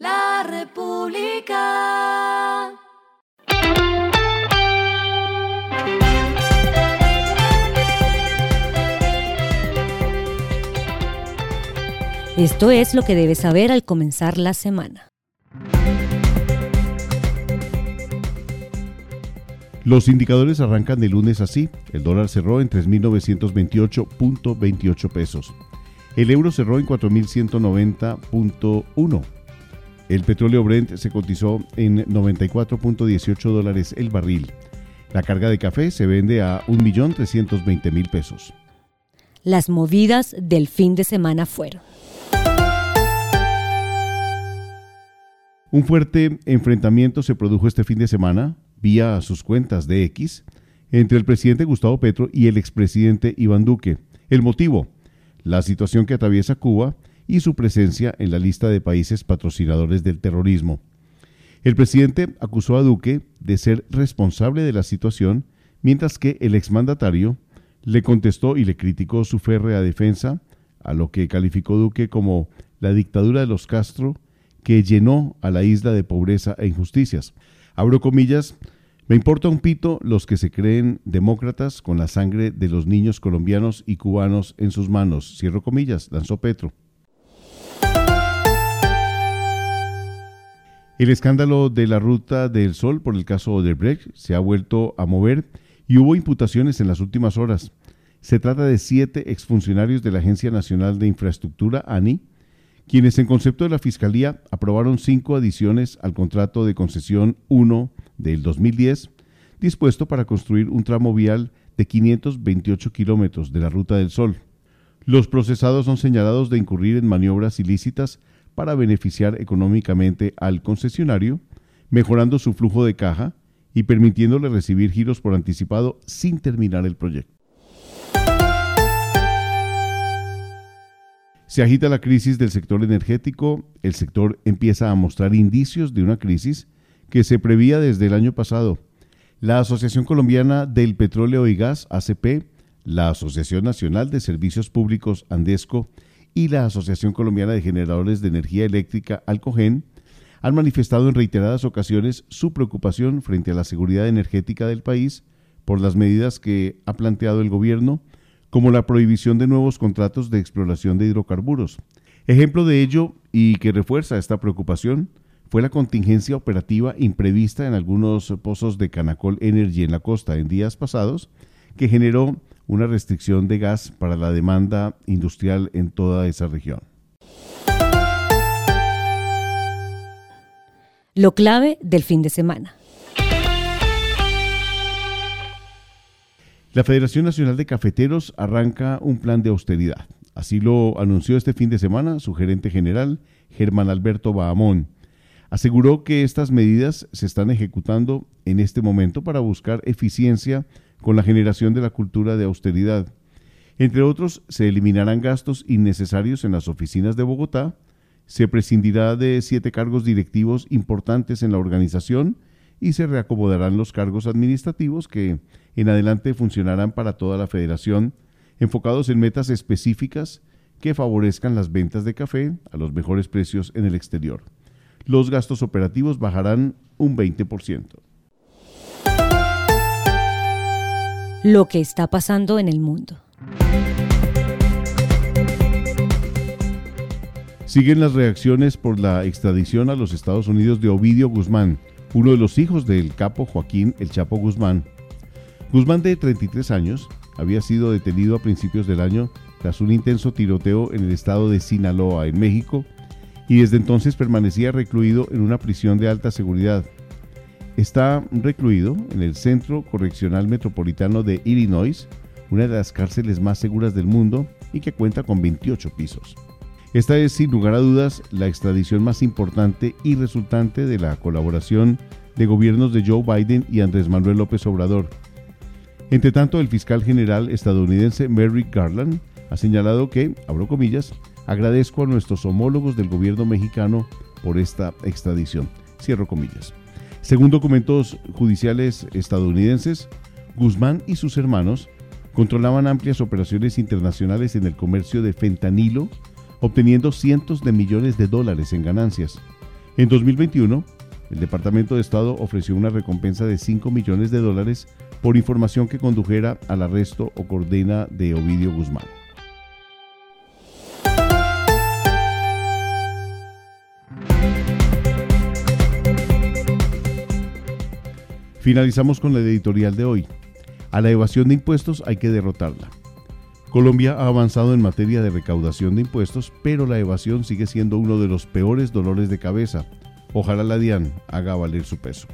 La República. Esto es lo que debes saber al comenzar la semana. Los indicadores arrancan de lunes así. El dólar cerró en 3.928.28 pesos. El euro cerró en 4.190.1. El petróleo Brent se cotizó en 94.18 dólares el barril. La carga de café se vende a 1.320.000 pesos. Las movidas del fin de semana fueron. Un fuerte enfrentamiento se produjo este fin de semana vía sus cuentas de X entre el presidente Gustavo Petro y el expresidente Iván Duque. El motivo, la situación que atraviesa Cuba y su presencia en la lista de países patrocinadores del terrorismo. El presidente acusó a Duque de ser responsable de la situación, mientras que el exmandatario le contestó y le criticó su férrea defensa a lo que calificó Duque como la dictadura de los Castro que llenó a la isla de pobreza e injusticias. Abro comillas, me importa un pito los que se creen demócratas con la sangre de los niños colombianos y cubanos en sus manos. Cierro comillas, lanzó Petro. El escándalo de la Ruta del Sol por el caso Odebrecht se ha vuelto a mover y hubo imputaciones en las últimas horas. Se trata de siete exfuncionarios de la Agencia Nacional de Infraestructura, ANI, quienes en concepto de la Fiscalía aprobaron cinco adiciones al contrato de concesión 1 del 2010, dispuesto para construir un tramo vial de 528 kilómetros de la Ruta del Sol. Los procesados son señalados de incurrir en maniobras ilícitas para beneficiar económicamente al concesionario, mejorando su flujo de caja y permitiéndole recibir giros por anticipado sin terminar el proyecto. Se agita la crisis del sector energético, el sector empieza a mostrar indicios de una crisis que se prevía desde el año pasado. La Asociación Colombiana del Petróleo y Gas, ACP, la Asociación Nacional de Servicios Públicos, ANDESCO, y la Asociación Colombiana de Generadores de Energía Eléctrica, ALCOGEN, han manifestado en reiteradas ocasiones su preocupación frente a la seguridad energética del país por las medidas que ha planteado el gobierno, como la prohibición de nuevos contratos de exploración de hidrocarburos. Ejemplo de ello, y que refuerza esta preocupación, fue la contingencia operativa imprevista en algunos pozos de Canacol Energy en la costa en días pasados, que generó una restricción de gas para la demanda industrial en toda esa región. Lo clave del fin de semana. La Federación Nacional de Cafeteros arranca un plan de austeridad. Así lo anunció este fin de semana su gerente general, Germán Alberto Bahamón Aseguró que estas medidas se están ejecutando en este momento para buscar eficiencia con la generación de la cultura de austeridad. Entre otros, se eliminarán gastos innecesarios en las oficinas de Bogotá, se prescindirá de siete cargos directivos importantes en la organización y se reacomodarán los cargos administrativos que en adelante funcionarán para toda la federación, enfocados en metas específicas que favorezcan las ventas de café a los mejores precios en el exterior los gastos operativos bajarán un 20%. Lo que está pasando en el mundo. Siguen las reacciones por la extradición a los Estados Unidos de Ovidio Guzmán, uno de los hijos del capo Joaquín El Chapo Guzmán. Guzmán, de 33 años, había sido detenido a principios del año tras un intenso tiroteo en el estado de Sinaloa, en México, y desde entonces permanecía recluido en una prisión de alta seguridad. Está recluido en el Centro Correccional Metropolitano de Illinois, una de las cárceles más seguras del mundo y que cuenta con 28 pisos. Esta es sin lugar a dudas la extradición más importante y resultante de la colaboración de gobiernos de Joe Biden y Andrés Manuel López Obrador. Entre tanto, el fiscal general estadounidense Merrick Garland ha señalado que, abro comillas, Agradezco a nuestros homólogos del gobierno mexicano por esta extradición. Cierro comillas. Según documentos judiciales estadounidenses, Guzmán y sus hermanos controlaban amplias operaciones internacionales en el comercio de fentanilo, obteniendo cientos de millones de dólares en ganancias. En 2021, el Departamento de Estado ofreció una recompensa de 5 millones de dólares por información que condujera al arresto o condena de Ovidio Guzmán. Finalizamos con la editorial de hoy. A la evasión de impuestos hay que derrotarla. Colombia ha avanzado en materia de recaudación de impuestos, pero la evasión sigue siendo uno de los peores dolores de cabeza. Ojalá la DIAN haga valer su peso.